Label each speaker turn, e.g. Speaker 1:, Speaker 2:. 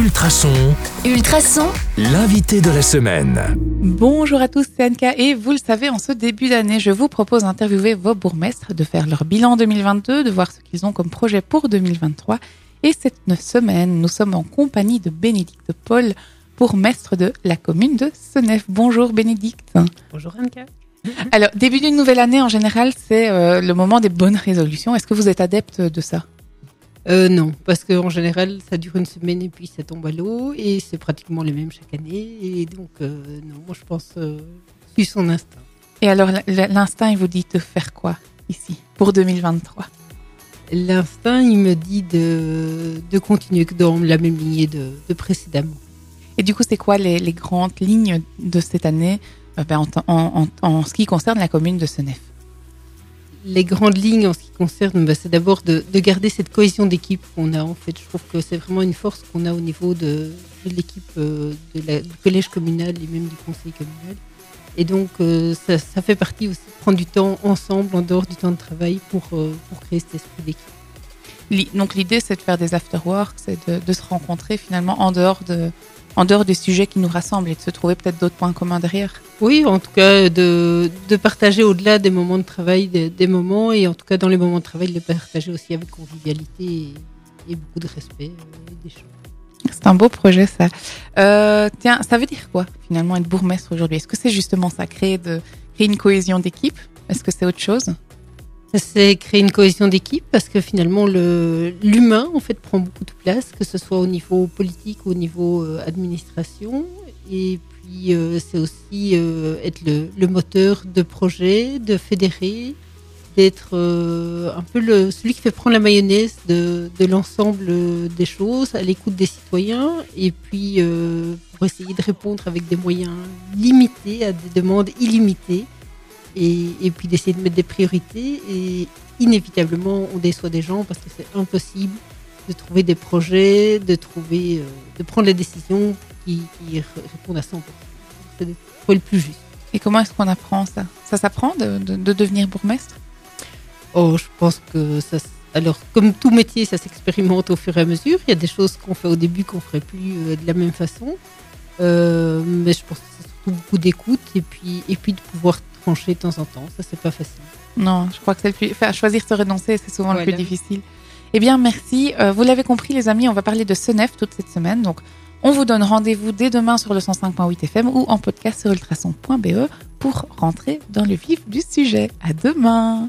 Speaker 1: Ultrason,
Speaker 2: Ultrason,
Speaker 1: l'invité de la semaine.
Speaker 3: Bonjour à tous, c'est Anka et vous le savez, en ce début d'année, je vous propose d'interviewer vos bourgmestres, de faire leur bilan 2022, de voir ce qu'ils ont comme projet pour 2023. Et cette semaine, nous sommes en compagnie de Bénédicte Paul, bourgmestre de la commune de Senef. Bonjour Bénédicte.
Speaker 4: Bonjour Anka.
Speaker 3: Alors, début d'une nouvelle année, en général, c'est euh, le moment des bonnes résolutions. Est-ce que vous êtes adepte de ça?
Speaker 4: Euh, non, parce qu'en général, ça dure une semaine et puis ça tombe à l'eau et c'est pratiquement les mêmes chaque année. Et donc, euh, non, moi je pense euh, suivre son instinct.
Speaker 3: Et alors, l'instinct, il vous dit de faire quoi ici pour 2023
Speaker 4: L'instinct, il me dit de, de continuer dans la même lignée de, de précédemment.
Speaker 3: Et du coup, c'est quoi les, les grandes lignes de cette année euh, ben, en, en- en- en ce qui concerne la commune de Senef?
Speaker 4: Les grandes lignes en ce qui concerne, bah, c'est d'abord de, de garder cette cohésion d'équipe qu'on a. En fait, je trouve que c'est vraiment une force qu'on a au niveau de, l'équipe euh, du collège communal et même du conseil communal. Et donc, euh, ça, fait partie aussi de prendre du temps ensemble, en dehors du temps de travail, pour, euh, pour créer cet esprit d'équipe.
Speaker 3: Donc, l'idée, c'est de faire des after-work, c'est de se rencontrer finalement en dehors, de, en dehors des sujets qui nous rassemblent et de se trouver peut-être d'autres points communs derrière.
Speaker 4: Oui, en tout cas, de, de partager au-delà des moments de travail, des, des moments, et en tout cas, dans les moments de travail, de les partager aussi avec convivialité et, et beaucoup de respect euh.
Speaker 3: C'est un beau projet, ça. Euh, tiens, ça veut dire quoi finalement être bourgmestre aujourd'hui? Est-ce que c'est justement ça, créer, de, créer une cohésion d'équipe? Est-ce que c'est autre chose?
Speaker 4: C'est créer une cohésion d'équipe parce que finalement le l'humain en fait prend beaucoup de place, que ce soit au niveau politique ou au niveau euh, administration. Et puis euh, c'est aussi euh, être le, moteur de projet, de fédérer, d'être un peu celui qui fait prendre la mayonnaise de, l'ensemble des choses, à l'écoute des citoyens, et puis pour essayer de répondre avec des moyens limités à des demandes illimitées et, et puis d'essayer de mettre des priorités et inévitablement on déçoit des gens parce que c'est impossible de trouver des projets, de trouver, euh, de prendre les décisions qui, qui répondent à 100%. C'est le plus juste.
Speaker 3: Et comment est-ce qu'on apprend ça? Ça s'apprend de, de, de devenir bourgmestre?
Speaker 4: Oh, je pense que ça, alors comme tout métier, ça s'expérimente au fur et à mesure. Il y a des choses qu'on fait au début qu'on ferait plus euh, de la même façon, Euh, mais je pense que c'est surtout beaucoup d'écoute et puis et puis de pouvoir trancher de temps en temps. Ça c'est pas facile.
Speaker 3: Non, je crois que c'est le plus. Enfin, choisir se renoncer, c'est souvent le plus difficile. Eh bien, merci. Euh, vous l'avez compris, les amis, on va parler de Senef toute cette semaine. Donc, on vous donne rendez-vous dès demain sur le 105.8 FM ou en podcast sur ultrason.be pour rentrer dans le vif du sujet. À demain.